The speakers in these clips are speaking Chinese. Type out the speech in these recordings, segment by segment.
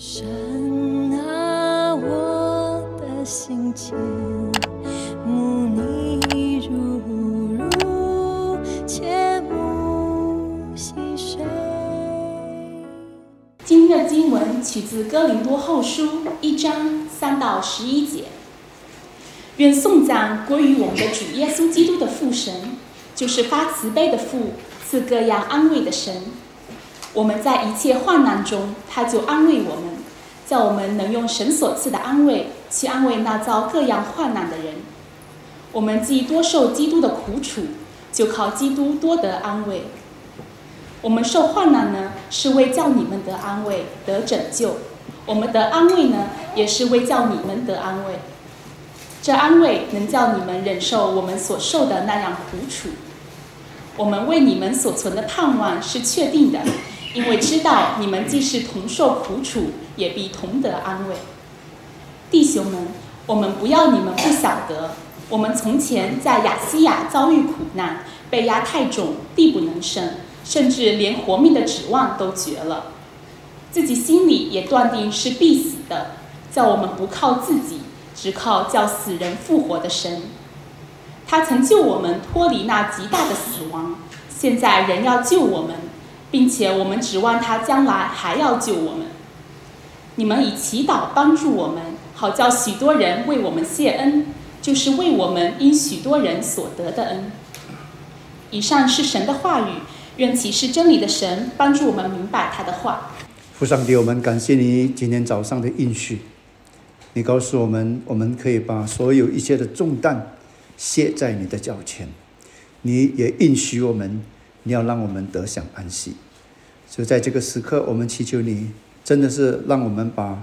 神啊，我的心间，慕你如如，切慕细水。今天的经文取自哥林多后书一章三到十一节。愿颂赞归于我们的主耶稣基督的父神，就是发慈悲的父，赐各样安慰的神。我们在一切患难中，他就安慰我们，叫我们能用神所赐的安慰去安慰那遭各样患难的人。我们既多受基督的苦楚，就靠基督多得安慰。我们受患难呢，是为叫你们得安慰、得拯救；我们得安慰呢，也是为叫你们得安慰。这安慰能叫你们忍受我们所受的那样苦楚。我们为你们所存的盼望是确定的，因为知道你们既是同受苦楚，也必同得安慰。弟兄们，我们不要你们不晓得，我们从前在亚细亚遭遇苦难，被压太重，地不能胜，甚至连活命的指望都绝了，自己心里也断定是必死的，叫我们不靠自己。只靠叫死人复活的神，他曾救我们脱离那极大的死亡，现在仍要救我们，并且我们指望他将来还要救我们。你们以祈祷帮助我们，好叫许多人为我们谢恩，就是为我们因许多人所得的恩。以上是神的话语，愿启示真理的神帮助我们明白他的话。父上帝，我们感谢你今天早上的应许。你告诉我们，我们可以把所有一切的重担卸在你的脚前。你也应许我们，你要让我们得享安息。所以在这个时刻，我们祈求你，真的是让我们把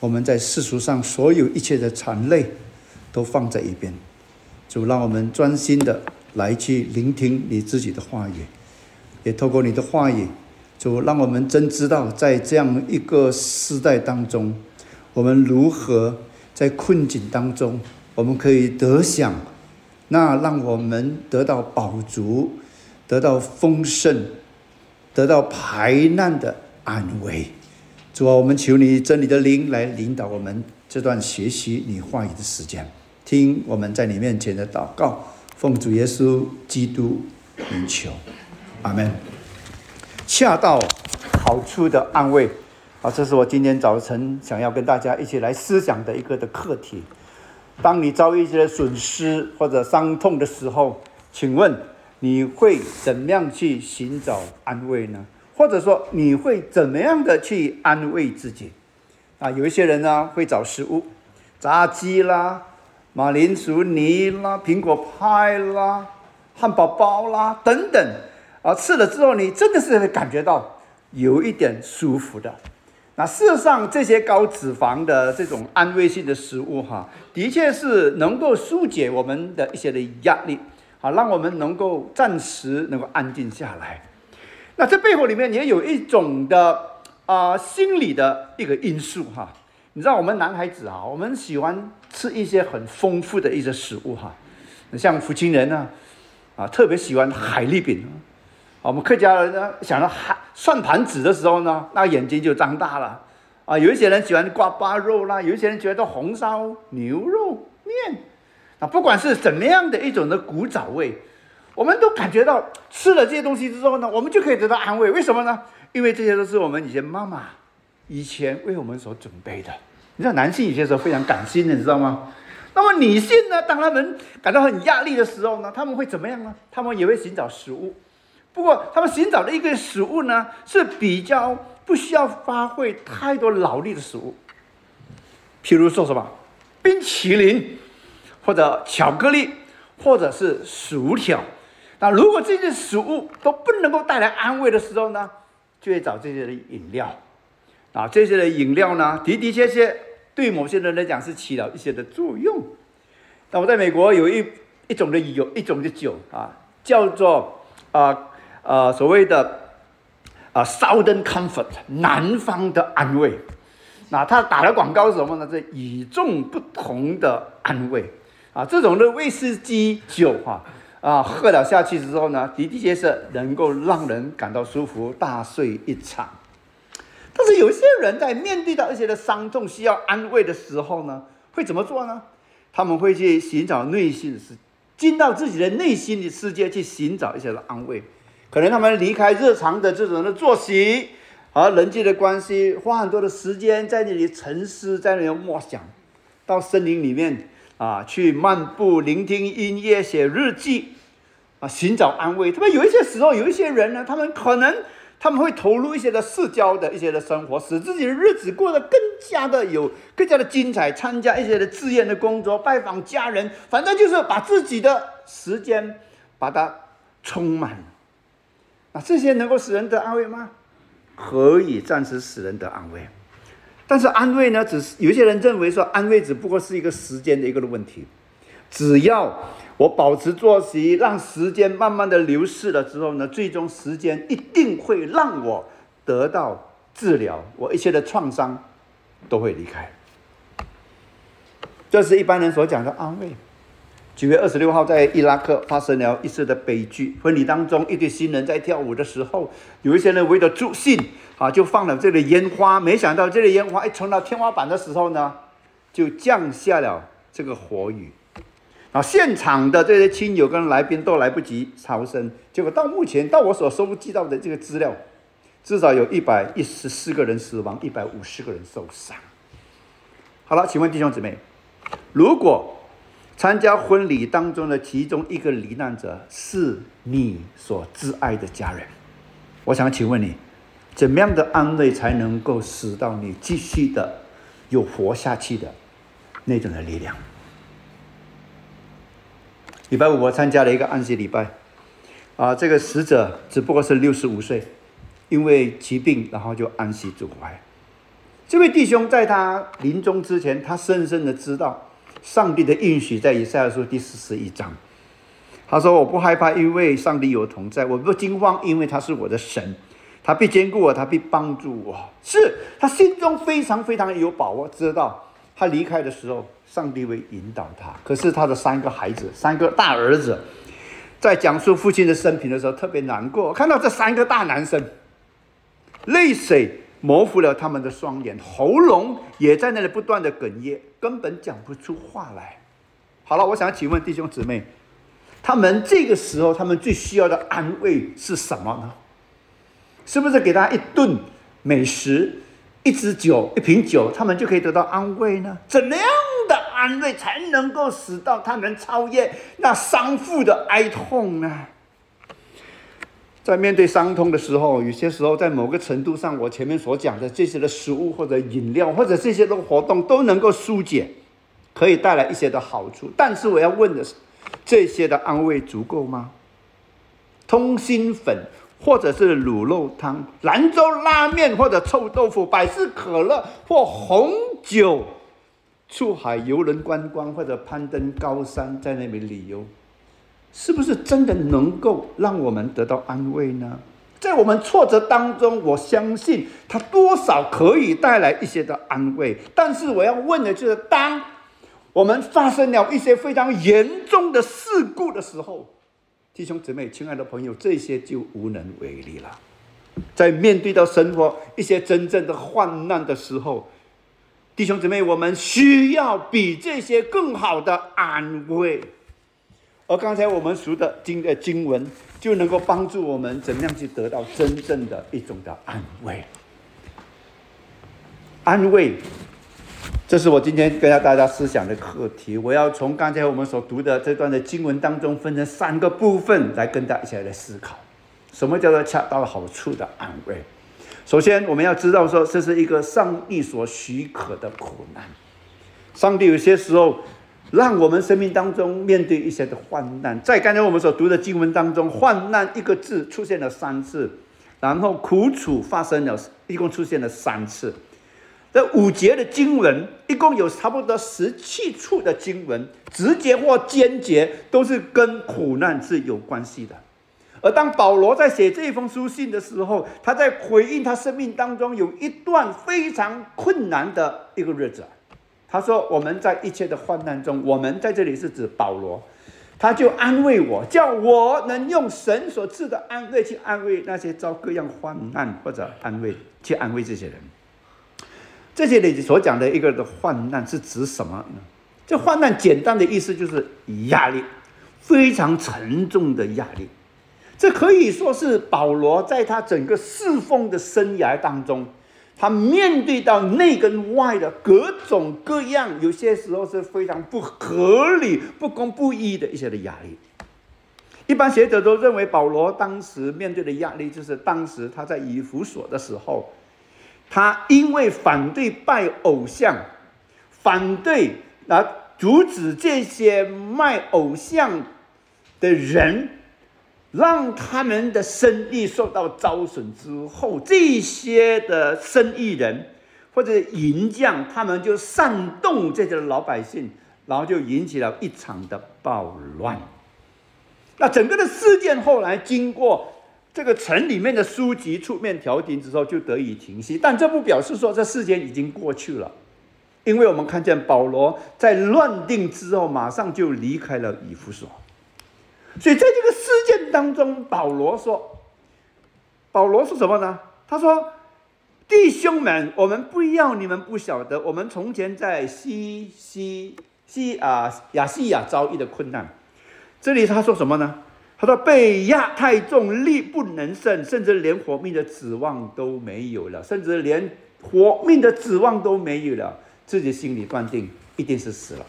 我们在世俗上所有一切的残累都放在一边，主让我们专心的来去聆听你自己的话语，也透过你的话语，主让我们真知道，在这样一个时代当中。我们如何在困境当中，我们可以得享那让我们得到饱足、得到丰盛、得到排难的安慰？主啊，我们求你真理的灵来领导我们这段学习你话语的时间，听我们在你面前的祷告，奉主耶稣基督名求，阿门。恰到好处的安慰。啊，这是我今天早晨想要跟大家一起来思想的一个的课题。当你遭遇一些损失或者伤痛的时候，请问你会怎么样去寻找安慰呢？或者说你会怎么样的去安慰自己？啊，有一些人呢会找食物，炸鸡啦、马铃薯泥啦、苹果派啦、汉堡包啦等等，啊，吃了之后你真的是会感觉到有一点舒服的。那事实上，这些高脂肪的这种安慰性的食物，哈，的确是能够疏解我们的一些的压力，好，让我们能够暂时能够安静下来。那这背后里面也有一种的啊心理的一个因素，哈。你知道我们男孩子啊，我们喜欢吃一些很丰富的一些食物，哈，像福清人呢，啊，特别喜欢海蛎饼。我们客家人呢，想到海算盘子的时候呢，那眼睛就张大了啊！有一些人喜欢挂巴肉啦，有一些人觉得红烧牛肉面不管是怎么样的一种的古早味，我们都感觉到吃了这些东西之后呢，我们就可以得到安慰。为什么呢？因为这些都是我们以前妈妈以前为我们所准备的。你知道，男性有些时候非常感性的，你知道吗？那么女性呢，当他们感到很压力的时候呢，他们会怎么样呢？他们也会寻找食物。不过，他们寻找的一个食物呢，是比较不需要发挥太多劳力的食物。譬如说什么冰淇淋，或者巧克力，或者是薯条。那如果这些食物都不能够带来安慰的时候呢，就会找这些的饮料。啊，这些的饮料呢，的的确确对某些人来讲是起了一些的作用。那我在美国有一一种的有一种的酒啊，叫做啊。呃，所谓的啊，Southern Comfort，南方的安慰。那他打的广告是什么呢？是与众不同的安慰。啊，这种的威士忌酒哈，啊，喝了下去之后呢，的的确是能够让人感到舒服，大睡一场。但是有些人在面对到一些的伤痛需要安慰的时候呢，会怎么做呢？他们会去寻找内心的世，进到自己的内心的世界去寻找一些的安慰。可能他们离开日常的这种的作息和人际的关系，花很多的时间在那里沉思，在那里默想，到森林里面啊去漫步，聆听音乐，写日记，啊寻找安慰。特别有一些时候，有一些人呢，他们可能。他们会投入一些的社交的一些的生活，使自己的日子过得更加的有更加的精彩。参加一些的志愿的工作，拜访家人，反正就是把自己的时间把它充满。那这些能够使人得安慰吗？可以暂时使人得安慰，但是安慰呢，只是有些人认为说安慰只不过是一个时间的一个的问题，只要。我保持作息，让时间慢慢的流逝了之后呢，最终时间一定会让我得到治疗，我一切的创伤都会离开。这是一般人所讲的安慰。九月二十六号，在伊拉克发生了一次的悲剧，婚礼当中，一对新人在跳舞的时候，有一些人为了助兴啊，就放了这个烟花，没想到这个烟花一冲到天花板的时候呢，就降下了这个火雨。啊，现场的这些亲友跟来宾都来不及逃生，结果到目前到我所收集到的这个资料，至少有一百一十四个人死亡，一百五十个人受伤。好了，请问弟兄姊妹，如果参加婚礼当中的其中一个罹难者是你所挚爱的家人，我想请问你，怎么样的安慰才能够使到你继续的有活下去的那种的力量？礼拜五我参加了一个安息礼拜，啊，这个死者只不过是六十五岁，因为疾病然后就安息主怀。这位弟兄在他临终之前，他深深的知道上帝的应许在以赛亚书第四十一章。他说：“我不害怕，因为上帝有同在；我不惊慌，因为他是我的神，他必兼顾我，他必帮助我。”是他心中非常非常有把握，知道他离开的时候。上帝会引导他，可是他的三个孩子，三个大儿子，在讲述父亲的生平的时候，特别难过。看到这三个大男生，泪水模糊了他们的双眼，喉咙也在那里不断的哽咽，根本讲不出话来。好了，我想请问弟兄姊妹，他们这个时候，他们最需要的安慰是什么呢？是不是给他一顿美食？一支酒，一瓶酒，他们就可以得到安慰呢？怎样的安慰才能够使到他们超越那伤父的哀痛呢？在面对伤痛的时候，有些时候在某个程度上，我前面所讲的这些的食物或者饮料或者这些的活动都能够疏解，可以带来一些的好处。但是我要问的是，这些的安慰足够吗？通心粉。或者是卤肉汤、兰州拉面，或者臭豆腐、百事可乐或红酒，出海游人观光或者攀登高山，在那边旅游，是不是真的能够让我们得到安慰呢？在我们挫折当中，我相信它多少可以带来一些的安慰。但是我要问的就是，当我们发生了一些非常严重的事故的时候。弟兄姊妹，亲爱的朋友，这些就无能为力了。在面对到生活一些真正的患难的时候，弟兄姊妹，我们需要比这些更好的安慰。而刚才我们读的经的经文，就能够帮助我们怎么样去得到真正的一种的安慰。安慰。这是我今天跟大家思想的课题。我要从刚才我们所读的这段的经文当中，分成三个部分来跟大家一起来思考，什么叫做恰到好处的安慰。首先，我们要知道说，这是一个上帝所许可的苦难。上帝有些时候让我们生命当中面对一些的患难，在刚才我们所读的经文当中，患难一个字出现了三次，然后苦楚发生了一共出现了三次。这五节的经文一共有差不多十七处的经文，直接或间接都是跟苦难是有关系的。而当保罗在写这封书信的时候，他在回应他生命当中有一段非常困难的一个日子。他说：“我们在一切的患难中，我们在这里是指保罗，他就安慰我，叫我能用神所赐的安慰去安慰那些遭各样患难或者安慰去安慰这些人。这些里所讲的一个的患难是指什么呢？这患难简单的意思就是压力，非常沉重的压力。这可以说是保罗在他整个侍奉的生涯当中。他面对到内跟外的各种各样，有些时候是非常不合理、不公不义的一些的压力。一般学者都认为，保罗当时面对的压力，就是当时他在以弗所的时候，他因为反对拜偶像，反对啊阻止这些卖偶像的人。让他们的生意受到遭损之后，这些的生意人或者银匠，他们就煽动这些老百姓，然后就引起了一场的暴乱。那整个的事件后来经过这个城里面的书籍出面调停之后，就得以停息。但这不表示说这事件已经过去了，因为我们看见保罗在乱定之后，马上就离开了以弗所。所以在这个事件当中，保罗说：“保罗说什么呢？他说，弟兄们，我们不要你们不晓得，我们从前在西西西啊亚细亚遭遇的困难。这里他说什么呢？他说被压太重，力不能胜，甚至连活命的指望都没有了，甚至连活命的指望都没有了，自己心里断定一定是死了。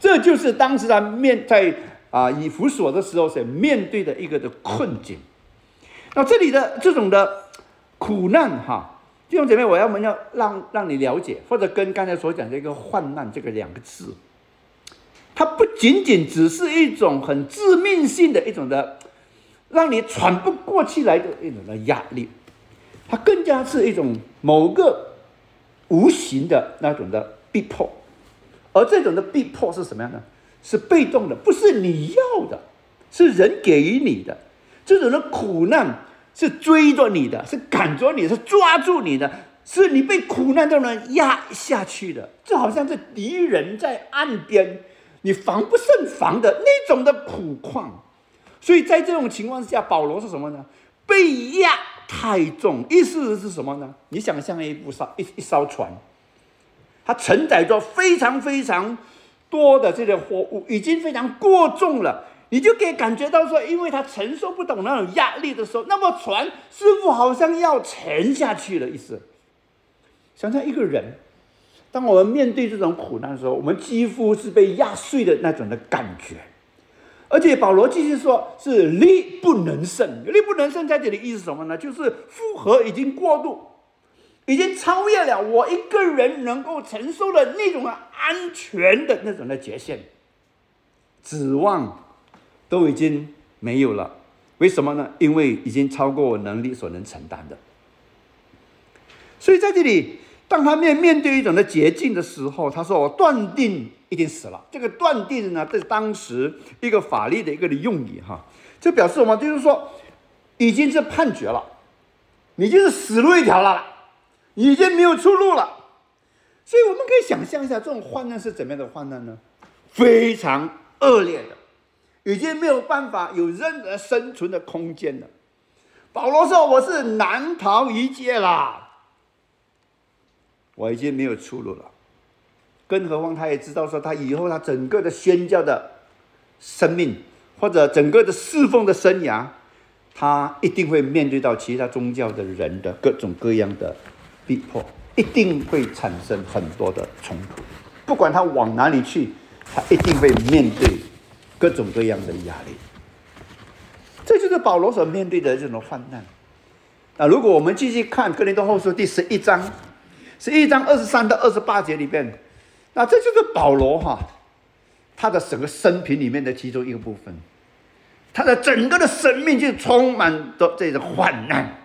这就是当时他面在。”啊，以弗所的时候所面对的一个的困境，那这里的这种的苦难哈，弟兄姐妹，我要我们要让让你了解，或者跟刚才所讲的一个患难这个两个字，它不仅仅只是一种很致命性的一种的，让你喘不过气来的一种的压力，它更加是一种某个无形的那种的逼迫，而这种的逼迫是什么样的？是被动的，不是你要的，是人给予你的。这种的苦难是追着你的，是赶着你，是抓住你的，是你被苦难中人压下去的。就好像是敌人在岸边，你防不胜防的那种的苦况。所以在这种情况下，保罗是什么呢？被压太重，意思是什么呢？你想象一部艘一一艘船，它承载着非常非常。多的这些货物已经非常过重了，你就可以感觉到说，因为他承受不懂那种压力的时候，那么船似乎好像要沉下去了意思。想想一个人，当我们面对这种苦难的时候，我们几乎是被压碎的那种的感觉。而且保罗继续说，是力不能胜，力不能胜在这里意思什么呢？就是负荷已经过度。已经超越了我一个人能够承受的那种安全的那种的界限，指望都已经没有了。为什么呢？因为已经超过我能力所能承担的。所以在这里，当他面面对一种的捷径的时候，他说：“我断定一定死了。”这个断定呢，在当时一个法律的一个的用语哈，就表示什么？就是说，已经是判决了，你就是死路一条了。已经没有出路了，所以我们可以想象一下，这种患难是怎么样的患难呢？非常恶劣的，已经没有办法有任何生存的空间了。保罗说：“我是难逃一劫啦，我已经没有出路了。”更何况他也知道说，他以后他整个的宣教的生命，或者整个的侍奉的生涯，他一定会面对到其他宗教的人的各种各样的。逼迫一定会产生很多的冲突，不管他往哪里去，他一定会面对各种各样的压力。这就是保罗所面对的这种患难。那如果我们继续看《哥林多后书》第十一章，十一章二十三到二十八节里边，那这就是保罗哈他的整个生平里面的其中一个部分，他的整个的生命就充满着这种患难。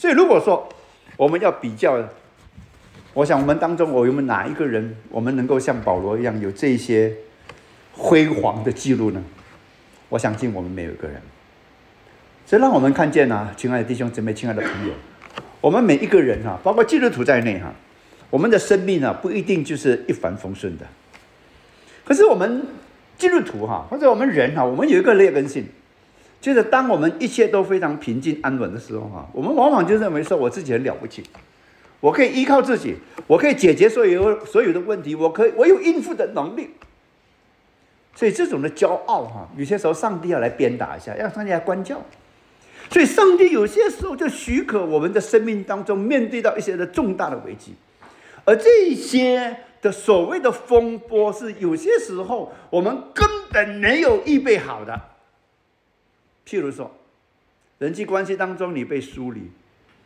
所以，如果说我们要比较，我想我们当中，我有没有哪一个人，我们能够像保罗一样有这些辉煌的记录呢？我相信我们没有一个人。这让我们看见呢，亲爱的弟兄姊妹，亲爱的朋友，我们每一个人哈，包括基督徒在内哈，我们的生命呢，不一定就是一帆风顺的。可是我们基督徒哈，或者我们人哈，我们有一个劣根性，就是当我们一切都非常平静安稳的时候哈，我们往往就认为说我自己很了不起，我可以依靠自己，我可以解决所有所有的问题，我可以我有应付的能力。所以这种的骄傲哈，有些时候上帝要来鞭打一下，让上帝来关教。所以上帝有些时候就许可我们的生命当中面对到一些的重大的危机，而这些的所谓的风波，是有些时候我们根本没有预备好的。譬如说，人际关系当中你被疏离，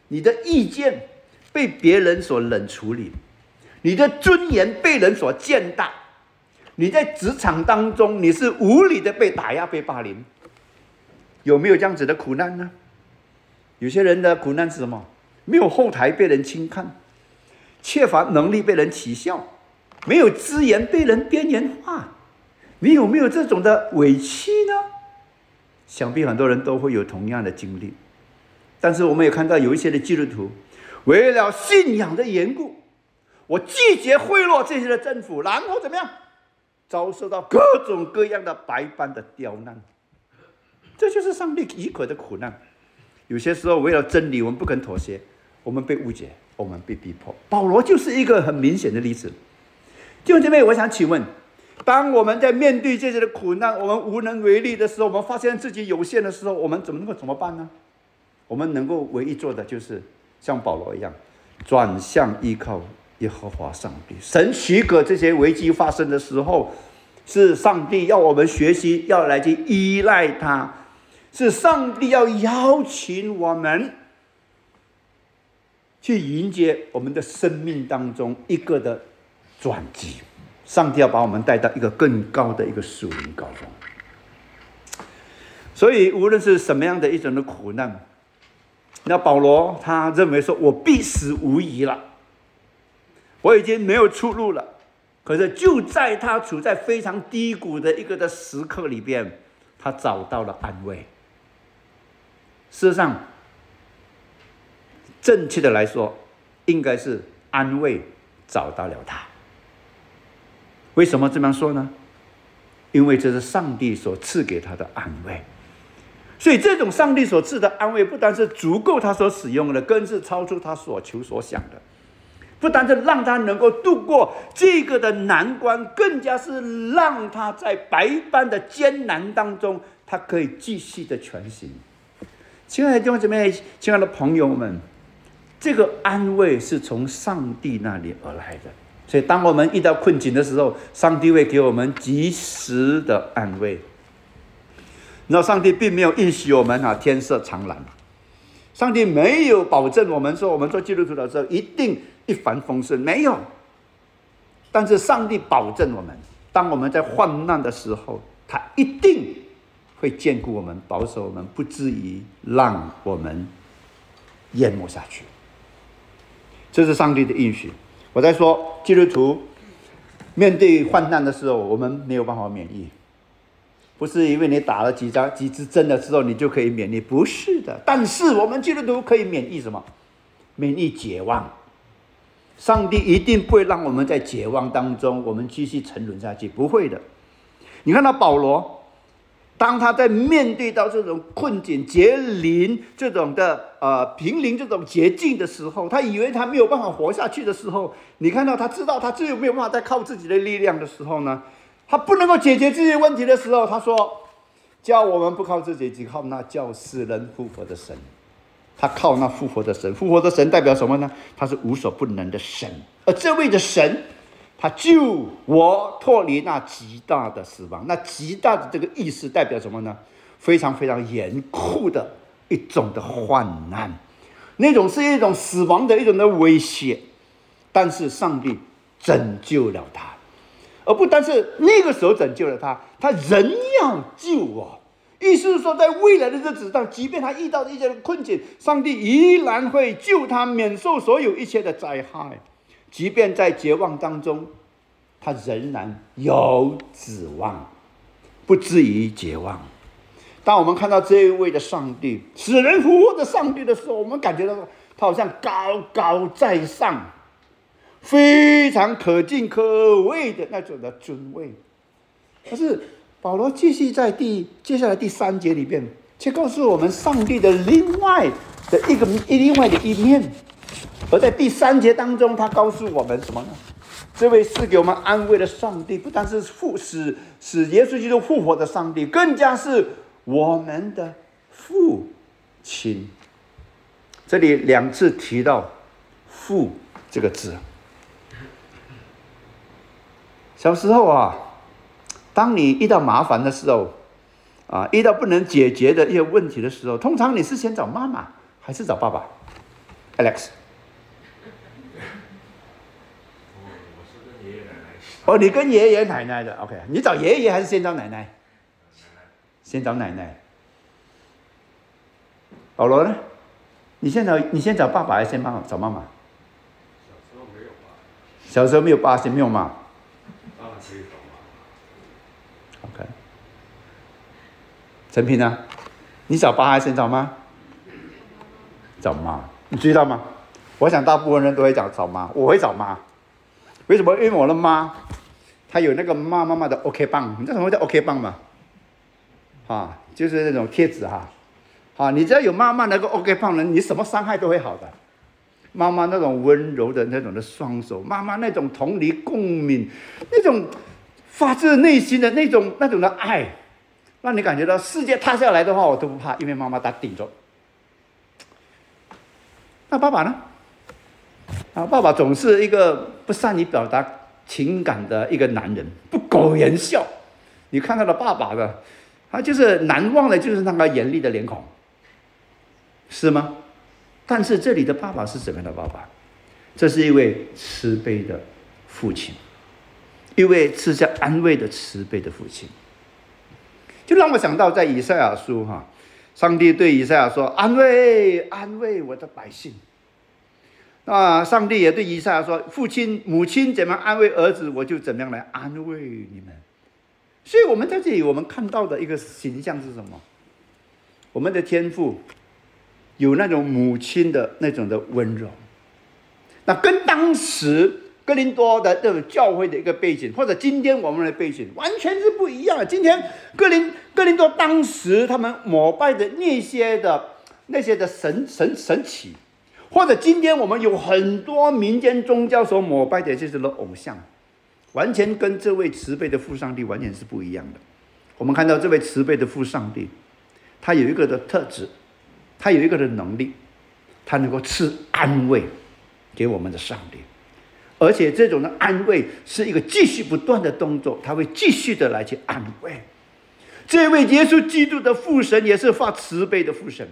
你的意见被别人所冷处理，你的尊严被人所践踏，你在职场当中你是无理的被打压、被霸凌。有没有这样子的苦难呢？有些人的苦难是什么？没有后台被人轻看，缺乏能力被人取笑，没有资源被人边缘化。你有没有这种的委屈呢？想必很多人都会有同样的经历。但是我们也看到有一些的基督徒，为了信仰的缘故，我拒绝贿赂这些的政府，然后怎么样，遭受到各种各样的百般的刁难。这就是上帝许可的苦难。有些时候，为了真理，我们不肯妥协，我们被误解，我们被逼迫。保罗就是一个很明显的例子。弟兄姐妹，我想请问：当我们在面对这些的苦难，我们无能为力的时候，我们发现自己有限的时候，我们怎么能够怎么办呢？我们能够唯一做的，就是像保罗一样，转向依靠耶和华上帝。神许可这些危机发生的时候，是上帝要我们学习，要来去依赖他。是上帝要邀请我们去迎接我们的生命当中一个的转机，上帝要把我们带到一个更高的一个属灵高峰。所以，无论是什么样的一种的苦难，那保罗他认为说：“我必死无疑了，我已经没有出路了。”可是，就在他处在非常低谷的一个的时刻里边，他找到了安慰。事实上，正确的来说，应该是安慰找到了他。为什么这么说呢？因为这是上帝所赐给他的安慰。所以，这种上帝所赐的安慰，不单是足够他所使用的，更是超出他所求所想的。不单是让他能够度过这个的难关，更加是让他在百般的艰难当中，他可以继续的前行。亲爱的弟兄姊妹，亲爱的朋友们，这个安慰是从上帝那里而来的。所以，当我们遇到困境的时候，上帝会给我们及时的安慰。那上帝并没有允许我们啊，天色常蓝。上帝没有保证我们说，我们做基督徒的时候一定一帆风顺，没有。但是，上帝保证我们，当我们在患难的时候，他一定。会眷顾我们，保守我们，不至于让我们淹没下去。这是上帝的应许。我在说，基督徒面对患难的时候，我们没有办法免疫，不是因为你打了几张几支针的时候，你就可以免疫，不是的。但是我们基督徒可以免疫什么？免疫绝望。上帝一定不会让我们在绝望当中，我们继续沉沦下去，不会的。你看到保罗。当他在面对到这种困境、绝临这种的呃濒临这种绝境的时候，他以为他没有办法活下去的时候，你看到他知道他自己没有办法再靠自己的力量的时候呢，他不能够解决这些问题的时候，他说：“叫我们不靠自己，只靠那叫死人复活的神。”他靠那复活的神，复活的神代表什么呢？他是无所不能的神，而这位的神。他救我脱离那极大的死亡，那极大的这个意思代表什么呢？非常非常严酷的一种的患难，那种是一种死亡的一种的威胁。但是上帝拯救了他，而不单是那个时候拯救了他，他仍要救我。意思是说，在未来的日子上，即便他遇到一些困境，上帝依然会救他免受所有一切的灾害。即便在绝望当中，他仍然有指望，不至于绝望。当我们看到这一位的上帝，使人复活的上帝的时候，我们感觉到他好像高高在上，非常可敬可畏的那种的尊位。可是保罗继续在第接下来第三节里边，却告诉我们上帝的另外的一个另外的一面。而在第三节当中，他告诉我们什么呢？这位是给我们安慰的上帝，不但是复使使耶稣基督复活的上帝，更加是我们的父亲。这里两次提到“父”这个字。小时候啊，当你遇到麻烦的时候，啊，遇到不能解决的一些问题的时候，通常你是先找妈妈还是找爸爸？Alex。哦，你跟爷爷奶奶的，OK，你找爷爷还是先找奶奶？先找奶奶。保罗呢？你先找你先找爸爸还是先妈妈找妈妈？小时候没有爸，小时候没有爸，先没有妈。OK。陈平呢？你找爸还是先找妈？找妈，你知道吗？我想大部分人都会讲找妈，我会找妈。为什么？因为我的妈，他有那个妈妈妈的 OK 棒，你知道什么叫 OK 棒吗？啊，就是那种贴纸哈。啊，你只要有妈妈那个 OK 棒呢，你什么伤害都会好的。妈妈那种温柔的那种的双手，妈妈那种同理共鸣，那种发自内心的那种那种的爱，让你感觉到世界塌下来的话，我都不怕，因为妈妈她顶着。那爸爸呢？啊，爸爸总是一个不善于表达情感的一个男人，不苟言笑。你看到了爸爸的，他就是难忘的，就是那个严厉的脸孔，是吗？但是这里的爸爸是怎么样的爸爸？这是一位慈悲的父亲，一位赐下安慰的慈悲的父亲。就让我想到在以赛亚书哈，上帝对以赛亚说：“安慰，安慰我的百姓。”那上帝也对以赛亚说：“父亲、母亲怎么安慰儿子，我就怎么样来安慰你们。”所以，我们在这里我们看到的一个形象是什么？我们的天赋有那种母亲的那种的温柔，那跟当时哥林多的这种教会的一个背景，或者今天我们的背景完全是不一样的。今天哥林哥林多当时他们膜拜的那些的那些的神神神奇。或者今天我们有很多民间宗教所膜拜的这些的偶像，完全跟这位慈悲的父上帝完全是不一样的。我们看到这位慈悲的父上帝，他有一个的特质，他有一个的能力，他能够赐安慰给我们的上帝，而且这种的安慰是一个继续不断的动作，他会继续的来去安慰。这位耶稣基督的父神也是发慈悲的父神。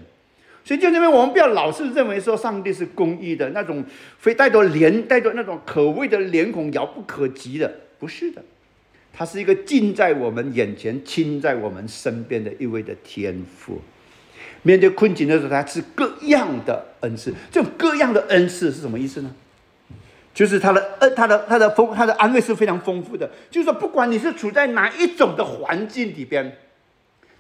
所以，就因为我们不要老是认为说上帝是公义的那种，非带着怜带着那种可畏的脸孔遥不可及的，不是的，他是一个近在我们眼前、亲在我们身边的一位的天父。面对困境的时候，他是各样的恩赐。这种各样的恩赐是什么意思呢？就是他的恩，他的他的丰，他的安慰是非常丰富的。就是说，不管你是处在哪一种的环境里边，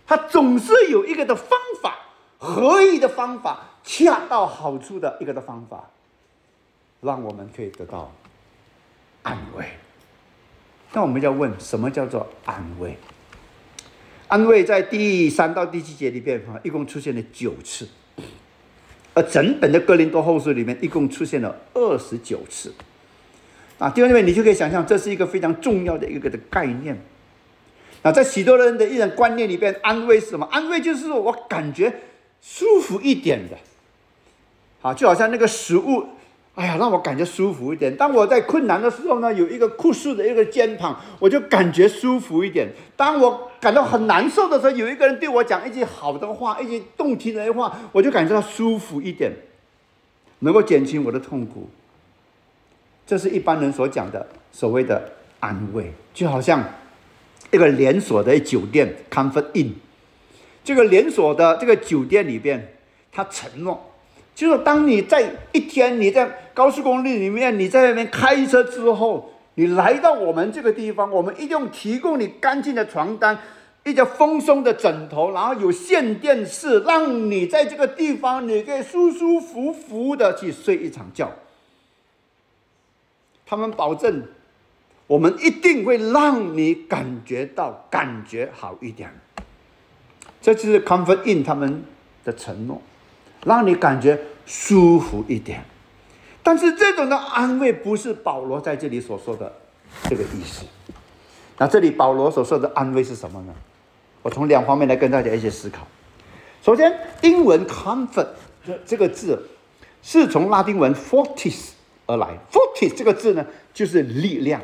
他总是有一个的方法。合意的方法，恰到好处的一个的方法，让我们可以得到安慰。那我们要问，什么叫做安慰？安慰在第三到第七节里边哈，一共出现了九次，而整本的哥林多后书里面一共出现了二十九次。啊，弟兄姊妹，你就可以想象，这是一个非常重要的一个的概念。那在许多人的一种观念里边，安慰是什么？安慰就是我感觉。舒服一点的，好，就好像那个食物，哎呀，让我感觉舒服一点。当我在困难的时候呢，有一个酷似的一个肩膀，我就感觉舒服一点。当我感到很难受的时候，有一个人对我讲一句好的话，一句动听的话，我就感觉到舒服一点，能够减轻我的痛苦。这是一般人所讲的所谓的安慰，就好像一个连锁的酒店，Comfort Inn。这个连锁的这个酒店里边，他承诺，就是当你在一天你在高速公路里面，你在那边开车之后，你来到我们这个地方，我们一定提供你干净的床单，一个丰松的枕头，然后有线电视，让你在这个地方你可以舒舒服服的去睡一场觉。他们保证，我们一定会让你感觉到感觉好一点。这就是 Comfort In 他们的承诺，让你感觉舒服一点。但是这种的安慰不是保罗在这里所说的这个意思。那这里保罗所说的安慰是什么呢？我从两方面来跟大家一些思考。首先，英文 comfort 这个字是从拉丁文 fortis 而来，fortis 这个字呢就是力量。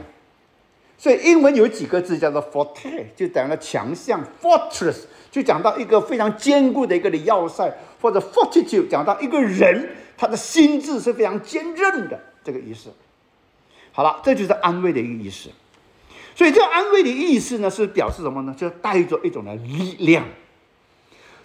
所以英文有几个字叫做 forte，就讲了强项；fortress 就讲到一个非常坚固的一个的要塞，或者 fortitude 讲到一个人他的心智是非常坚韧的这个意思。好了，这就是安慰的一个意思。所以这安慰的意思呢，是表示什么呢？就带着一种的力量。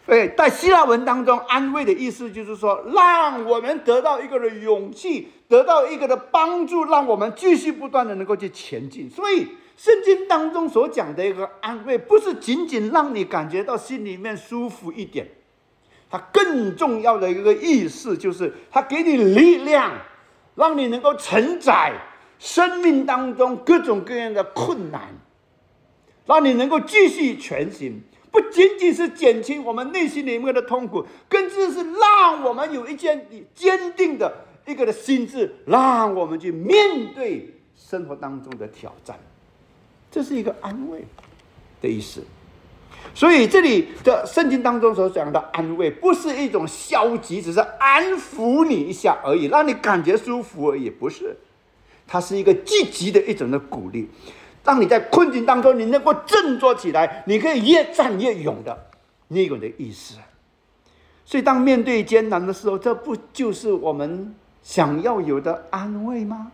所以，在希腊文当中，安慰的意思就是说，让我们得到一个的勇气，得到一个的帮助，让我们继续不断的能够去前进。所以，圣经当中所讲的一个安慰，不是仅仅让你感觉到心里面舒服一点，它更重要的一个意思就是，它给你力量，让你能够承载生命当中各种各样的困难，让你能够继续前行。不仅仅是减轻我们内心里面的痛苦，更是是让我们有一件坚定的一个的心智，让我们去面对生活当中的挑战。这是一个安慰的意思。所以这里的圣经当中所讲的安慰，不是一种消极，只是安抚你一下而已，让你感觉舒服而已，不是。它是一个积极的一种的鼓励。当你在困境当中，你能够振作起来，你可以越战越勇的那种的意思。所以，当面对艰难的时候，这不就是我们想要有的安慰吗？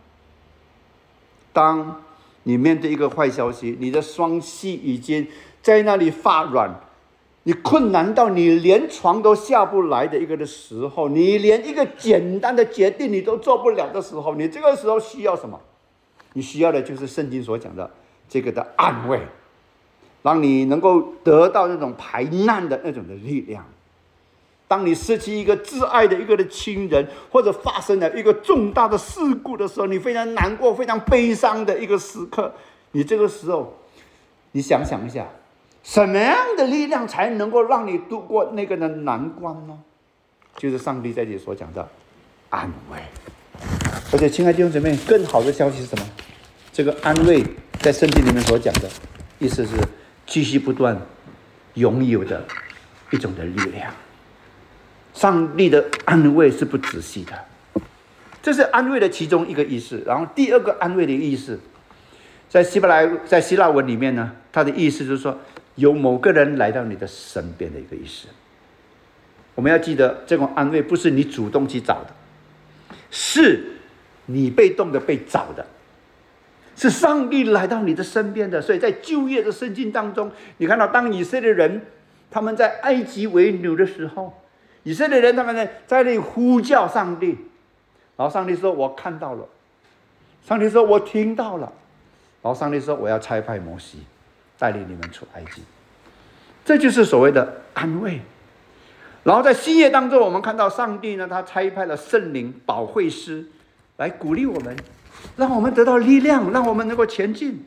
当你面对一个坏消息，你的双膝已经在那里发软，你困难到你连床都下不来的一个的时候，你连一个简单的决定你都做不了的时候，你这个时候需要什么？你需要的就是圣经所讲的这个的安慰，让你能够得到那种排难的那种的力量。当你失去一个挚爱的一个的亲人，或者发生了一个重大的事故的时候，你非常难过、非常悲伤的一个时刻，你这个时候，你想想一下，什么样的力量才能够让你度过那个的难关呢？就是上帝在这里所讲的安慰。而且，亲爱的弟兄姊妹，更好的消息是什么？这个安慰在圣经里面所讲的意思是继续不断拥有的一种的力量。上帝的安慰是不仔细的，这是安慰的其中一个意思。然后第二个安慰的意思，在希伯来在希腊文里面呢，它的意思就是说有某个人来到你的身边的一个意思。我们要记得，这种安慰不是你主动去找的，是。你被动的被找的，是上帝来到你的身边的。所以在就业的圣经当中，你看到当以色列人他们在埃及为奴的时候，以色列人他们呢在那里呼叫上帝，然后上帝说：“我看到了。”上帝说：“我听到了。”然后上帝说：“我要差派摩西带领你们出埃及。”这就是所谓的安慰。然后在新约当中，我们看到上帝呢，他差派了圣灵保惠师。来鼓励我们，让我们得到力量，让我们能够前进。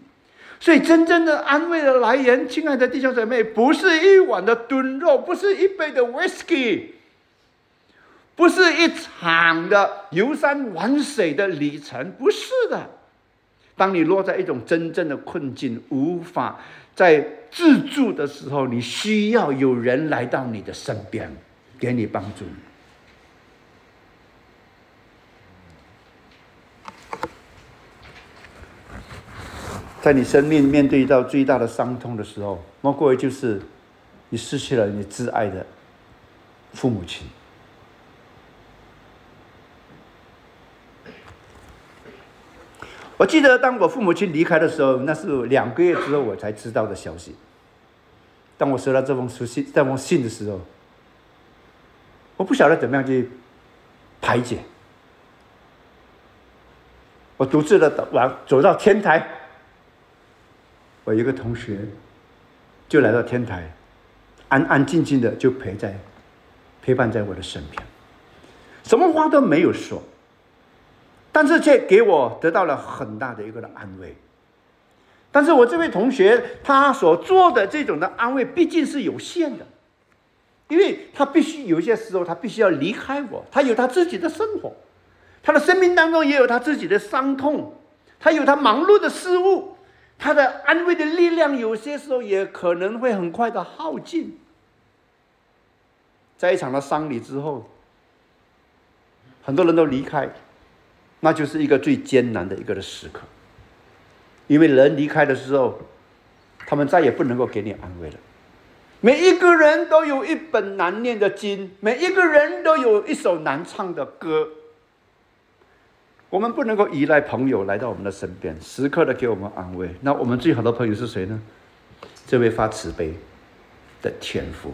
所以，真正的安慰的来源，亲爱的弟兄姊妹，不是一碗的炖肉，不是一杯的 whisky，不是一场的游山玩水的旅程，不是的。当你落在一种真正的困境，无法在自助的时候，你需要有人来到你的身边，给你帮助。在你生命面对到最大的伤痛的时候，莫过于就是你失去了你挚爱的父母亲。我记得当我父母亲离开的时候，那是两个月之后我才知道的消息。当我收到这封书信、这封信的时候，我不晓得怎么样去排解。我独自的往走到天台。我一个同学就来到天台，安安静静的就陪在陪伴在我的身边，什么话都没有说，但是却给我得到了很大的一个的安慰。但是我这位同学他所做的这种的安慰，毕竟是有限的，因为他必须有些时候，他必须要离开我，他有他自己的生活，他的生命当中也有他自己的伤痛，他有他忙碌的事物，他的安慰的力量，有些时候也可能会很快的耗尽。在一场的丧礼之后，很多人都离开，那就是一个最艰难的一个的时刻。因为人离开的时候，他们再也不能够给你安慰了。每一个人都有一本难念的经，每一个人都有一首难唱的歌。我们不能够依赖朋友来到我们的身边，时刻的给我们安慰。那我们最好的朋友是谁呢？这位发慈悲的天父，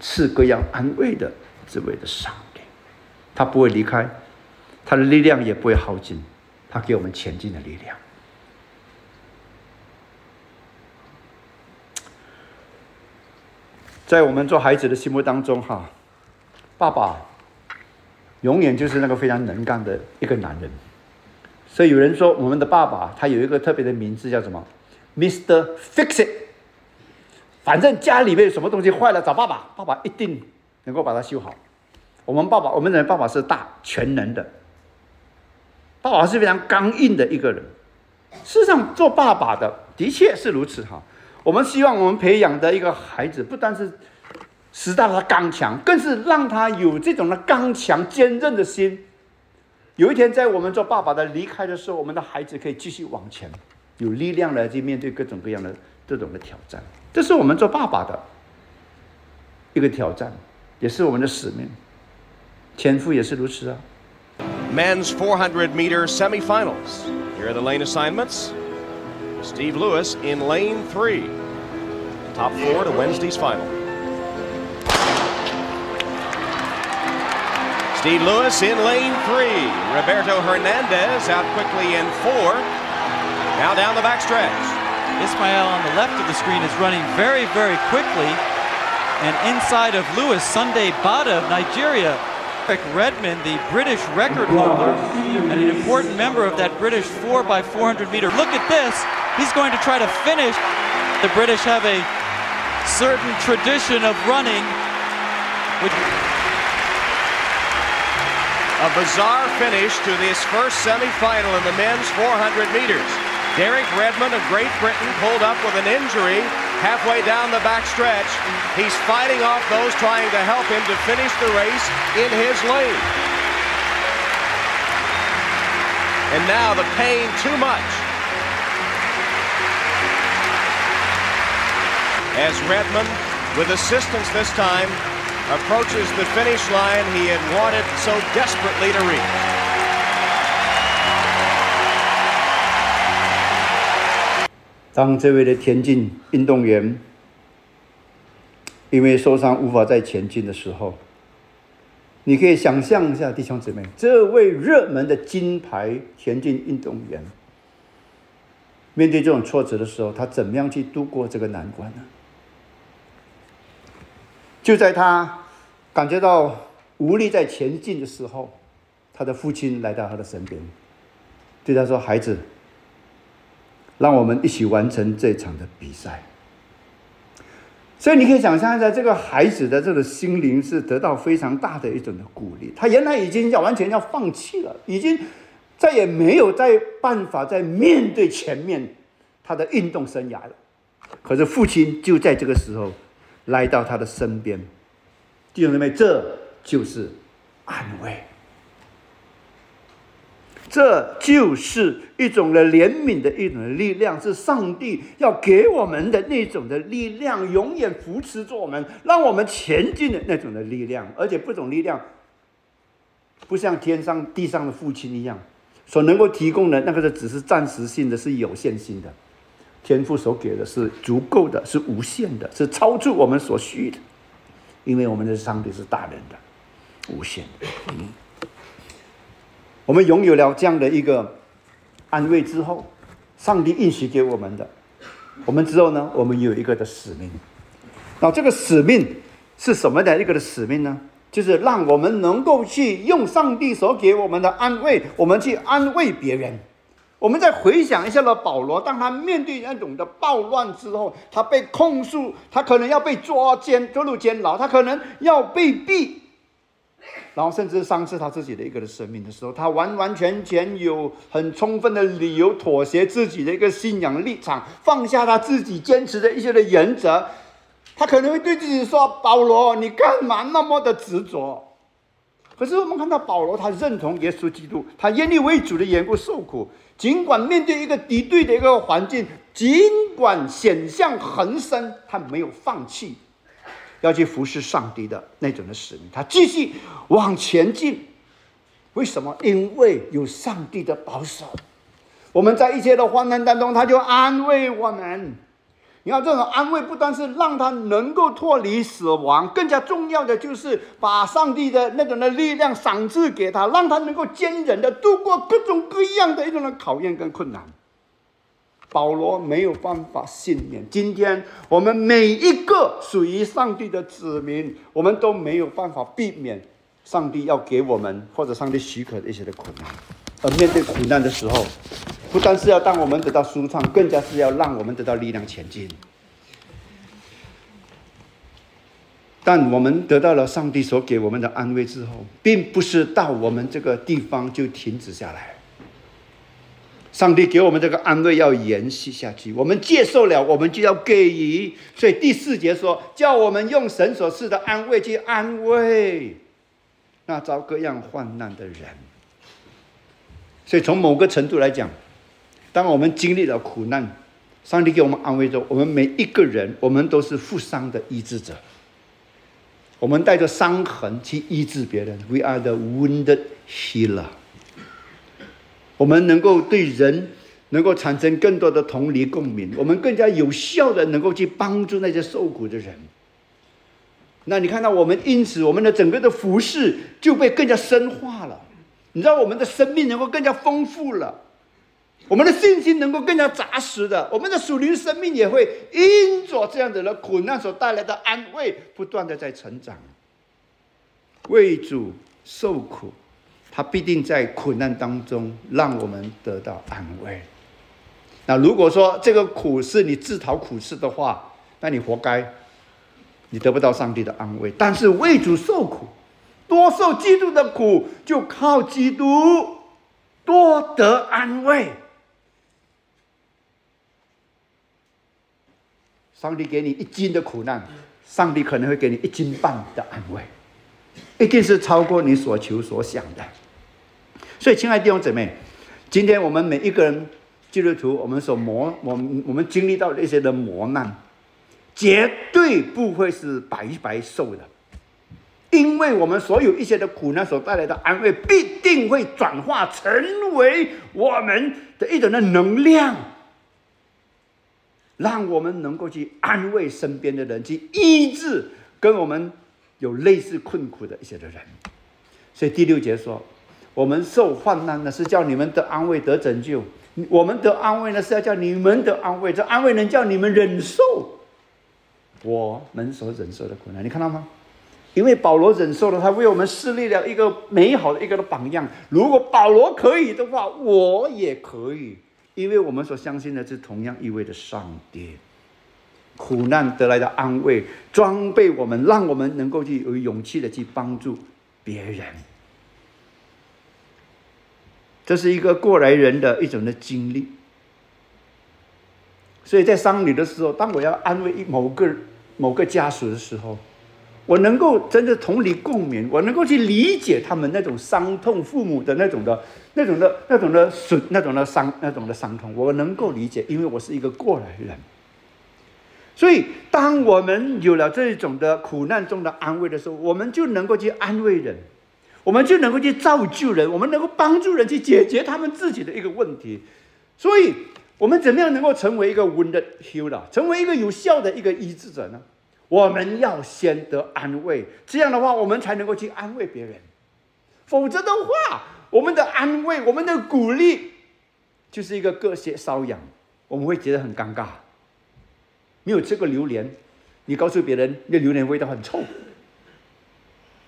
赐各样安慰的这位的上帝，他不会离开，他的力量也不会耗尽，他给我们前进的力量。在我们做孩子的心目当中，哈，爸爸永远就是那个非常能干的一个男人。所以有人说，我们的爸爸他有一个特别的名字，叫什么？Mr. Fix It。反正家里面有什么东西坏了，找爸爸，爸爸一定能够把它修好。我们爸爸，我们的爸爸是大全能的，爸爸是非常刚硬的一个人。事实上，做爸爸的的确是如此，哈。我们希望我们培养的一个孩子，不单是使到他刚强，更是让他有这种的刚强坚韧的心。有一天，在我们做爸爸的离开的时候，我们的孩子可以继续往前，有力量来去面对各种各样的这种的挑战。这是我们做爸爸的一个挑战，也是我们的使命。天赋也是如此啊。Men's 400 meter semifinals. Here are the lane assignments. Steve Lewis in lane three. Top four to Wednesday's final. Steve Lewis in lane three. Roberto Hernandez out quickly in four. Now down the backstretch. Ismail on the left of the screen is running very, very quickly. And inside of Lewis, Sunday Bada of Nigeria. Eric Redmond, the British record holder, and an important member of that British 4x400 meter. Look at this. He's going to try to finish. The British have a certain tradition of running. A bizarre finish to this first semifinal in the men's 400 meters. Derek Redmond of Great Britain pulled up with an injury halfway down the backstretch. He's fighting off those trying to help him to finish the race in his lane. And now the pain too much. As Redmond, with assistance this time, approaches the finish line he had wanted so desperately to reach. 当这位的田径运动员因为受伤无法再前进的时候，你可以想象一下，弟兄姊妹，这位热门的金牌田径运动员，面对这种挫折的时候，他怎么样去度过这个难关呢？就在他感觉到无力在前进的时候，他的父亲来到他的身边，对他说：“孩子。”让我们一起完成这场的比赛。所以你可以想象一下，这个孩子的这个心灵是得到非常大的一种的鼓励。他原来已经要完全要放弃了，已经再也没有再办法再面对前面他的运动生涯了。可是父亲就在这个时候来到他的身边，弟兄姊妹，这就是安慰。这就是一种的怜悯的一种的力量，是上帝要给我们的那种的力量，永远扶持着我们，让我们前进的那种的力量。而且，这种力量不像天上地上的父亲一样，所能够提供的那个是只是暂时性的，是有限性的。天父所给的是足够的，是无限的，是超出我们所需的，因为我们的上帝是大人的，无限的。嗯。我们拥有了这样的一个安慰之后，上帝应许给我们的，我们之后呢，我们有一个的使命。那这个使命是什么的一个的使命呢？就是让我们能够去用上帝所给我们的安慰，我们去安慰别人，我们再回想一下了，保罗当他面对那种的暴乱之后，他被控诉，他可能要被抓监捉入监牢，他可能要被毙，然后甚至丧失他自己的一个的生命的时候，他完完全全有很充分的理由妥协自己的一个信仰立场，放下他自己坚持的一些的原则。他可能会对自己说：“保罗，你干嘛那么的执着？”可是我们看到保罗，他认同耶稣基督，他愿意为主的缘故受苦，尽管面对一个敌对的一个环境，尽管险象横生，他没有放弃。要去服侍上帝的那种的使命，他继续往前进。为什么？因为有上帝的保守。我们在一切的患难当中，他就安慰我们。你看，这种安慰不单是让他能够脱离死亡，更加重要的就是把上帝的那种的力量赏赐给他，让他能够坚忍的度过各种各样的一种的考验跟困难。保罗没有办法幸免。今天我们每一个属于上帝的子民，我们都没有办法避免上帝要给我们或者上帝许可的一些的苦难。而面对苦难的时候，不单是要让我们得到舒畅，更加是要让我们得到力量前进。但我们得到了上帝所给我们的安慰之后，并不是到我们这个地方就停止下来。上帝给我们这个安慰要延续下去，我们接受了，我们就要给予。所以第四节说，叫我们用神所赐的安慰去安慰那遭各样患难的人。所以从某个程度来讲，当我们经历了苦难，上帝给我们安慰之后，我们每一个人，我们都是负伤的医治者。我们带着伤痕去医治别人，We are the wounded healer。我们能够对人能够产生更多的同理共鸣，我们更加有效的能够去帮助那些受苦的人。那你看到我们因此我们的整个的服饰就被更加深化了，你知道我们的生命能够更加丰富了，我们的信心能够更加扎实的，我们的属灵生命也会因着这样子的苦难所带来的安慰，不断的在成长。为主受苦。他必定在苦难当中让我们得到安慰。那如果说这个苦是你自讨苦吃的话，那你活该，你得不到上帝的安慰。但是为主受苦，多受基督的苦，就靠基督多得安慰。上帝给你一斤的苦难，上帝可能会给你一斤半的安慰，一定是超过你所求所想的。所以，亲爱的弟兄姊妹，今天我们每一个人基督徒，我们所磨，我们我们经历到的一些的磨难，绝对不会是白白受的，因为我们所有一些的苦难所带来的安慰，必定会转化成为我们的一种的能量，让我们能够去安慰身边的人，去医治跟我们有类似困苦的一些的人。所以第六节说。我们受患难呢，是叫你们得安慰、得拯救；我们得安慰呢，是要叫你们得安慰。这安慰能叫你们忍受我们所忍受的苦难。你看到吗？因为保罗忍受了，他为我们设立了一个美好的一个的榜样。如果保罗可以的话，我也可以，因为我们所相信的是同样一位的上帝。苦难得来的安慰，装备我们，让我们能够去有勇气的去帮助别人。这是一个过来人的一种的经历，所以在丧礼的时候，当我要安慰某个某个家属的时候，我能够真的同理共鸣，我能够去理解他们那种伤痛，父母的那种的、那种的、那种的损、那种的伤、那种的伤痛，我能够理解，因为我是一个过来人。所以，当我们有了这种的苦难中的安慰的时候，我们就能够去安慰人。我们就能够去造就人，我们能够帮助人去解决他们自己的一个问题。所以，我们怎么样能够成为一个 wounded healer，成为一个有效的一个医治者呢？我们要先得安慰，这样的话，我们才能够去安慰别人。否则的话，我们的安慰、我们的鼓励，就是一个割血瘙痒，我们会觉得很尴尬。没有吃过榴莲，你告诉别人那榴莲味道很臭，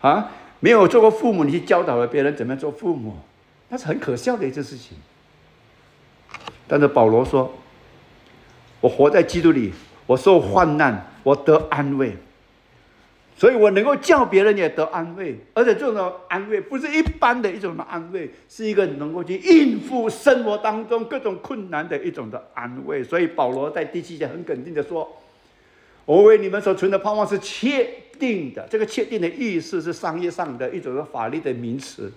啊？没有做过父母，你去教导了别人怎么做父母，那是很可笑的一件事情。但是保罗说：“我活在基督里，我受患难，我得安慰。”所以我能够叫别人也得安慰，而且这种安慰不是一般的一种的安慰，是一个能够去应付生活当中各种困难的一种的安慰。所以保罗在第七节很肯定的说：“我为你们所存的盼望是确定的。”这个确定的意思是商业上的一种法律的名词，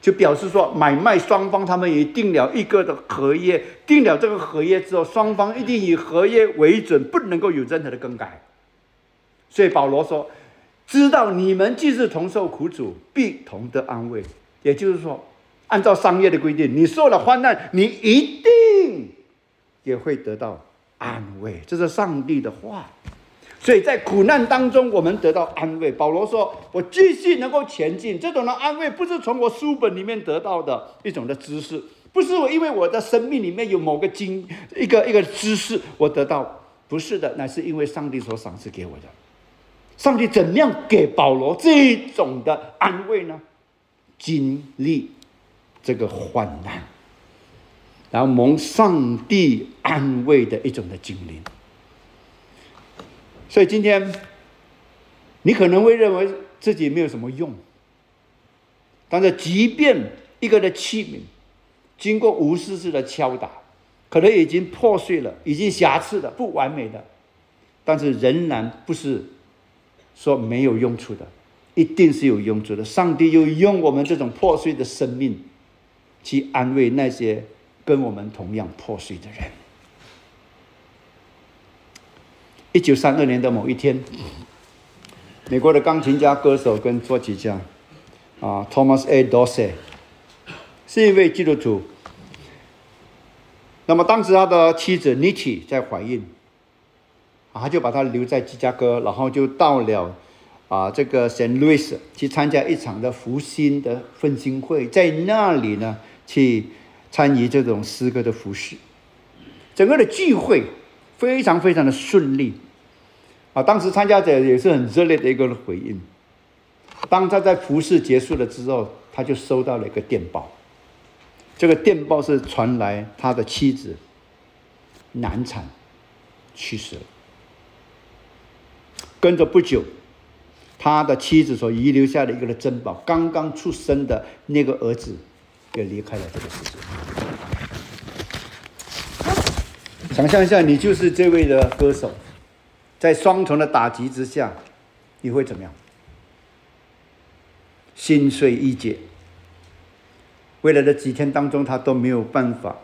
就表示说买卖双方他们已定了一个的合约，定了这个合约之后，双方一定以合约为准，不能够有任何的更改。所以保罗说。知道你们既是同受苦主，必同得安慰。也就是说，按照商业的规定，你受了患难，你一定也会得到安慰。这是上帝的话。所以在苦难当中，我们得到安慰。保罗说：“我继续能够前进。”这种的安慰不是从我书本里面得到的一种的知识，不是我因为我的生命里面有某个经一个一个知识我得到，不是的，乃是因为上帝所赏赐给我的。上帝怎样给保罗这种的安慰呢？经历这个患难，然后蒙上帝安慰的一种的经历。所以今天，你可能会认为自己没有什么用，但是即便一个的器皿经过无数次的敲打，可能已经破碎了，已经瑕疵的、不完美的，但是仍然不是。说没有用处的，一定是有用处的。上帝又用我们这种破碎的生命，去安慰那些跟我们同样破碎的人。一九三二年的某一天，美国的钢琴家、歌手跟作曲家啊，Thomas A. Dorsey 是一位基督徒。那么当时他的妻子 Nitty 在怀孕。他就把他留在芝加哥，然后就到了啊这个 Saint Louis 去参加一场的福星的分兴会，在那里呢去参与这种诗歌的服饰。整个的聚会非常非常的顺利啊！当时参加者也是很热烈的一个回应。当他在服饰结束了之后，他就收到了一个电报，这个电报是传来他的妻子难产去世了。跟着不久，他的妻子所遗留下的一个的珍宝，刚刚出生的那个儿子，也离开了这个世界。想象一下，你就是这位的歌手，在双重的打击之下，你会怎么样？心碎意解。未来的几天当中，他都没有办法。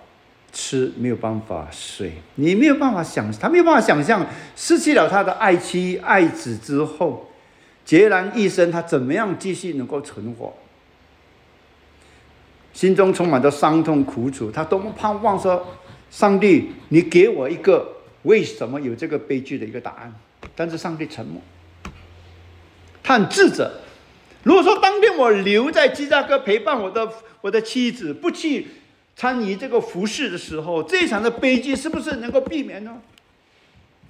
吃没有办法睡，你没有办法想，他没有办法想象失去了他的爱妻爱子之后，孑然一身，他怎么样继续能够存活？心中充满着伤痛苦楚，他多么盼望说：上帝，你给我一个为什么有这个悲剧的一个答案。但是上帝沉默，他很自责。如果说当天我留在芝加哥陪伴我的我的妻子，不去。参与这个服饰的时候，这场的悲剧是不是能够避免呢？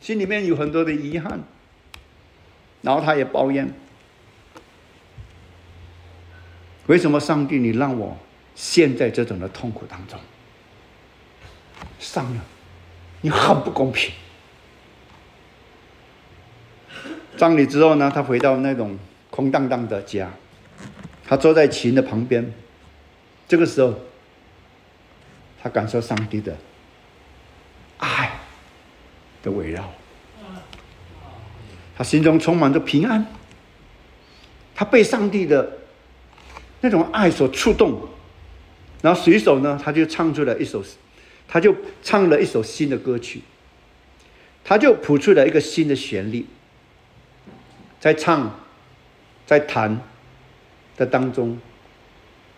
心里面有很多的遗憾，然后他也抱怨：为什么上帝你让我陷在这种的痛苦当中？上了，你很不公平。葬礼之后呢，他回到那种空荡荡的家，他坐在琴的旁边，这个时候。他感受上帝的爱的围绕，他心中充满着平安。他被上帝的那种爱所触动，然后随手呢，他就唱出了一首，他就唱了一首新的歌曲，他就谱出了一个新的旋律，在唱，在弹的当中，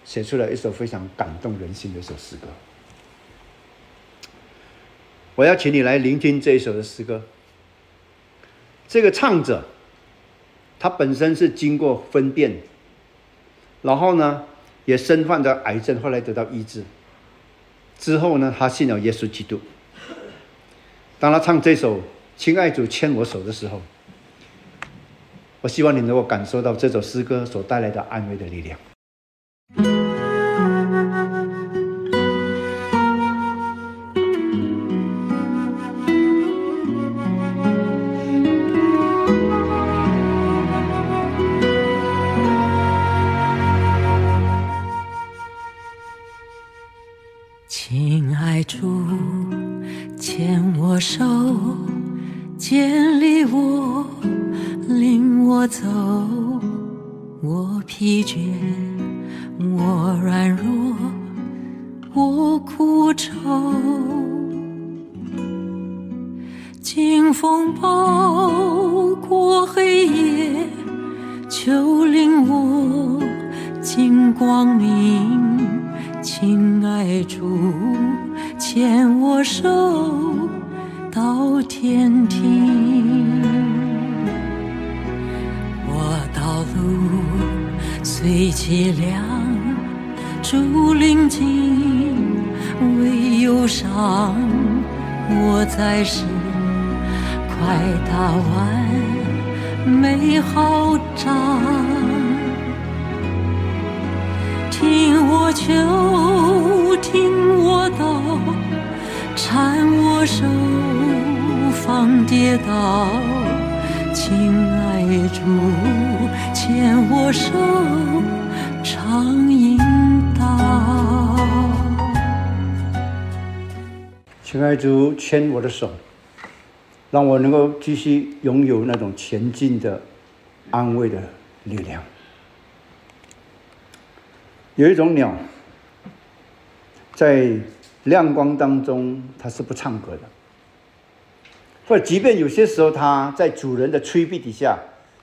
写出了一首非常感动人心的一首诗歌。我要请你来聆听这一首的诗歌。这个唱者，他本身是经过分辨，然后呢，也身患着癌症，后来得到医治。之后呢，他信了耶稣基督。当他唱这首《亲爱主牵我手》的时候，我希望你能够感受到这首诗歌所带来的安慰的力量。疲倦，我软弱，我苦愁。清风暴过黑夜，就领我进光明。亲爱主，牵我手到天凄凉，竹林静，唯忧伤。我在世，快打完美好仗。听我求，听我祷，搀我手，放跌倒。亲爱主，牵我手，引导。亲爱主，牵我的手，让我能够继续拥有那种前进的安慰的力量。有一种鸟，在亮光当中，它是不唱歌的，或者即便有些时候它在主人的吹逼底下，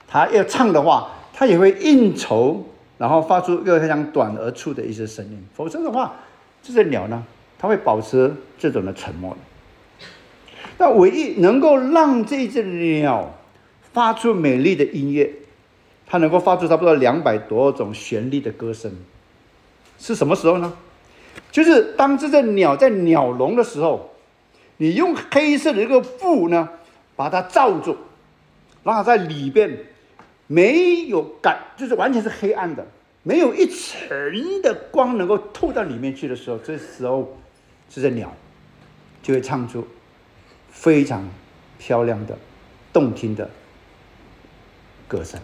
它要唱的话，它也会应酬，然后发出又非常短而粗的一些声音。否则的话，这只鸟呢，它会保持这种的沉默。那唯一能够让这只鸟发出美丽的音乐，它能够发出差不多两百多种旋律的歌声。是什么时候呢？就是当这只鸟在鸟笼的时候，你用黑色的一个布呢，把它罩住，让它在里边没有感，就是完全是黑暗的，没有一层的光能够透到里面去的时候，这时候这只鸟就会唱出非常漂亮的、动听的歌声。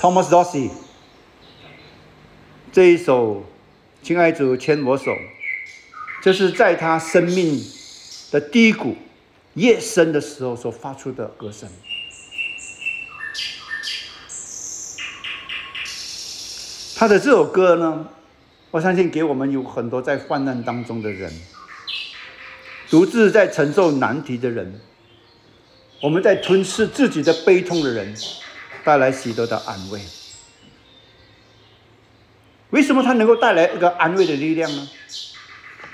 Thomas Rossi 这一首《亲爱主牵我手》，这是在他生命的低谷、夜深的时候所发出的歌声。他的这首歌呢，我相信给我们有很多在患难当中的人，独自在承受难题的人，我们在吞噬自己的悲痛的人。带来许多的安慰。为什么他能够带来一个安慰的力量呢？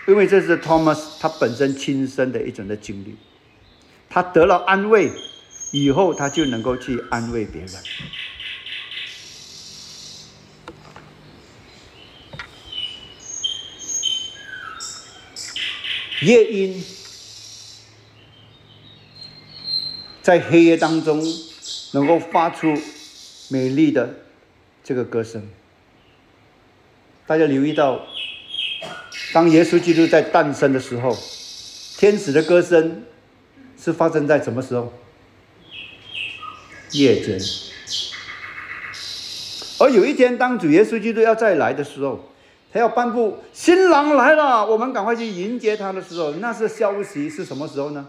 因为这是 Thomas 他本身亲身的一种的经历，他得了安慰以后，他就能够去安慰别人。夜莺在黑夜当中。能够发出美丽的这个歌声，大家留意到，当耶稣基督在诞生的时候，天使的歌声是发生在什么时候？夜间。而有一天，当主耶稣基督要再来的时候，他要颁布新郎来了，我们赶快去迎接他的时候，那是消息是什么时候呢？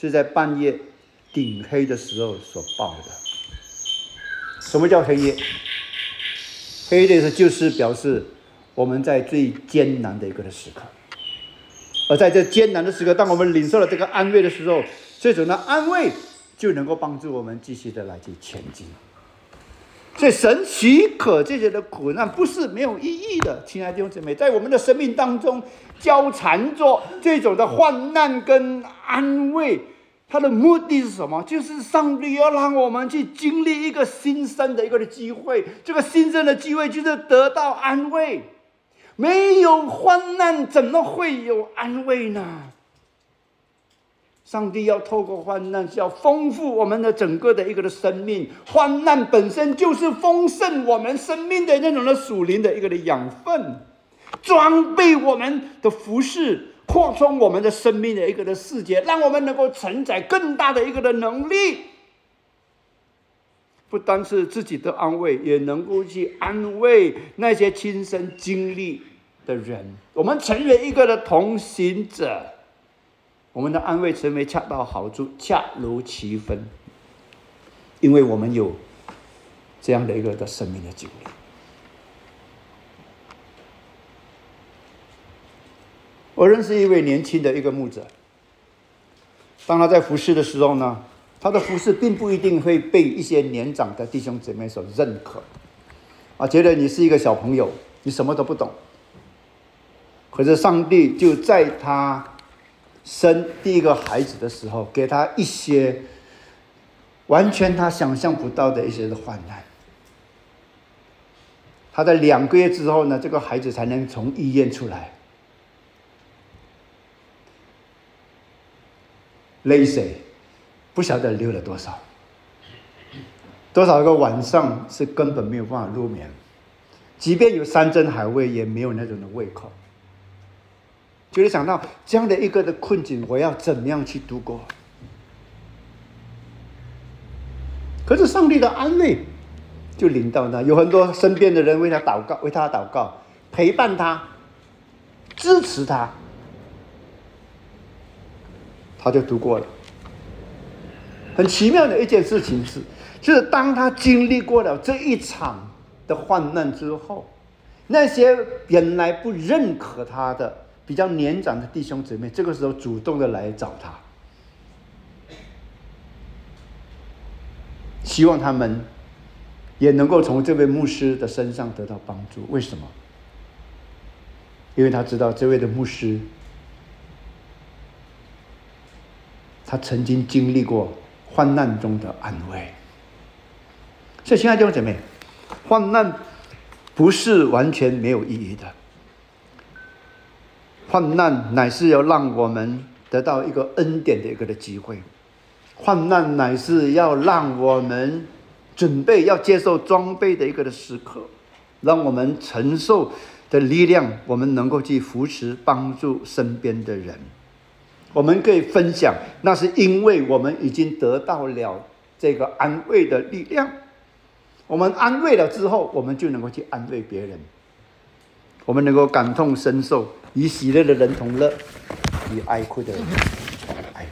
是在半夜。顶黑的时候所报的，什么叫黑夜？黑的是就是表示我们在最艰难的一个的时刻，而在这艰难的时刻，当我们领受了这个安慰的时候，这种的安慰就能够帮助我们继续的来去前进。所以神许可这些的苦难不是没有意义的，亲爱的弟兄姊妹，在我们的生命当中交缠着这种的患难跟安慰。它的目的是什么？就是上帝要让我们去经历一个新生的一个的机会。这个新生的机会就是得到安慰。没有患难，怎么会有安慰呢？上帝要透过患难，是要丰富我们的整个的一个的生命。患难本身就是丰盛我们生命的那种的属灵的一个的养分，装备我们的服饰。扩充我们的生命的一个的世界，让我们能够承载更大的一个的能力。不单是自己的安慰，也能够去安慰那些亲身经历的人。我们成为一个的同行者，我们的安慰成为恰到好处、恰如其分，因为我们有这样的一个的生命的经历。我认识一位年轻的一个牧者，当他在服侍的时候呢，他的服饰并不一定会被一些年长的弟兄姊妹所认可，啊，觉得你是一个小朋友，你什么都不懂。可是上帝就在他生第一个孩子的时候，给他一些完全他想象不到的一些的患难。他在两个月之后呢，这个孩子才能从医院出来。泪水不晓得流了多少，多少个晚上是根本没有办法入眠，即便有山珍海味，也没有那种的胃口。就是想到这样的一个的困境，我要怎么样去度过？可是上帝的安慰就临到那，有很多身边的人为他祷告，为他祷告，陪伴他，支持他。他就度过了。很奇妙的一件事情是，就是当他经历过了这一场的患难之后，那些原来不认可他的比较年长的弟兄姊妹，这个时候主动的来找他，希望他们也能够从这位牧师的身上得到帮助。为什么？因为他知道这位的牧师。他曾经经历过患难中的安慰，所以亲爱的弟兄姐妹，患难不是完全没有意义的，患难乃是要让我们得到一个恩典的一个的机会，患难乃是要让我们准备要接受装备的一个的时刻，让我们承受的力量，我们能够去扶持帮助身边的人。我们可以分享，那是因为我们已经得到了这个安慰的力量。我们安慰了之后，我们就能够去安慰别人。我们能够感同身受，与喜乐的人同乐，与哀哭的人同哀。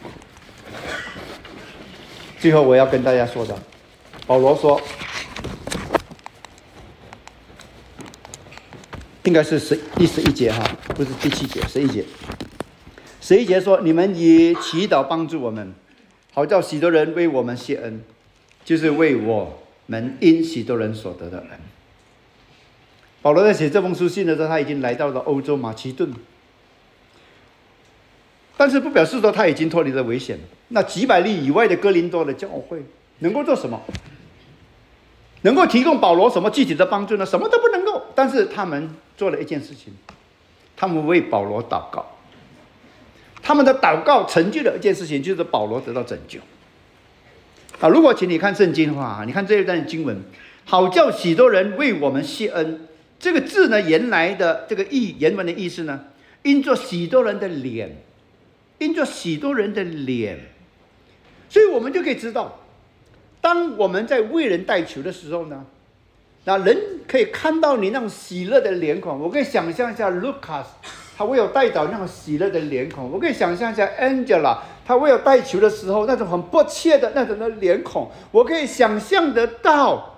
最后我要跟大家说的，保罗说，应该是十第十一节哈，不是第七节，十一节。十一节说：“你们以祈祷帮助我们，好叫许多人为我们谢恩，就是为我们因许多人所得的恩。”保罗在写这封书信的时候，他已经来到了欧洲马其顿，但是不表示说他已经脱离了危险。那几百里以外的哥林多的教会能够做什么？能够提供保罗什么具体的帮助呢？什么都不能够。但是他们做了一件事情，他们为保罗祷告。他们的祷告成就了一件事情，就是保罗得到拯救。啊，如果请你看圣经的话，你看这一段经文，好叫许多人为我们谢恩。这个字呢，原来的这个意原文的意思呢，因着许多人的脸，因着许多人的脸。所以我们就可以知道，当我们在为人代求的时候呢，那人可以看到你那种喜乐的脸孔。我可以想象一下，Lucas。他为有带着那种喜乐的脸孔，我可以想象一下 Angela，他为有带球的时候那种很迫切的那种的脸孔，我可以想象得到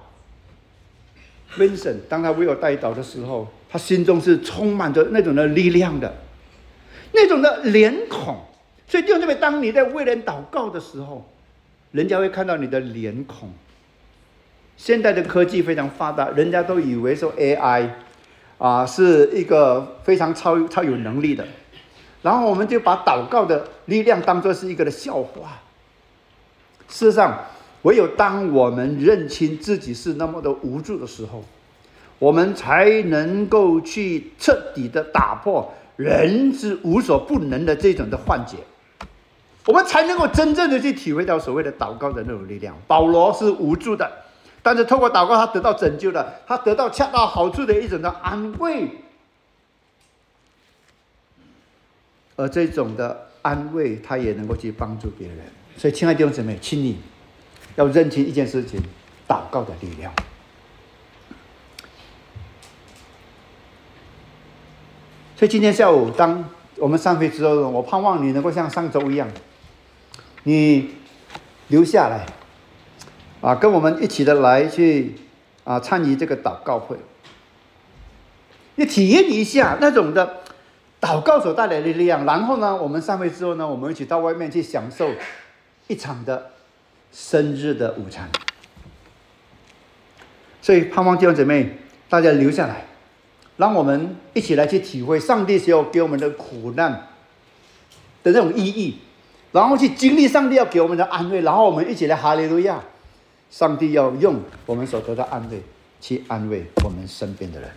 Vincent，当他为有带到的时候，他心中是充满着那种的力量的，那种的脸孔。所以就因为当你在为人祷告的时候，人家会看到你的脸孔。现在的科技非常发达，人家都以为说 AI。啊，是一个非常超超有能力的，然后我们就把祷告的力量当做是一个的笑话。事实上，唯有当我们认清自己是那么的无助的时候，我们才能够去彻底的打破人是无所不能的这种的幻觉，我们才能够真正的去体会到所谓的祷告的那种力量。保罗是无助的。但是透过祷告，他得到拯救了，他得到恰到好处的一种的安慰，而这种的安慰，他也能够去帮助别人。所以，亲爱的弟兄姊妹，请你要认清一件事情：祷告的力量。所以今天下午，当我们上飞之后，我盼望你能够像上周一样，你留下来，啊，跟我们一起的来去啊参与这个祷告会，你体验一下那种的祷告所带来的力量。然后呢，我们上会之后呢，我们一起到外面去享受一场的生日的午餐。所以盼望弟兄姐妹大家留下来。让我们一起来去体会上帝时候给我们的苦难的这种意义，然后去经历上帝要给我们的安慰，然后我们一起来哈利路亚！上帝要用我们所得到安慰去安慰我们身边的人。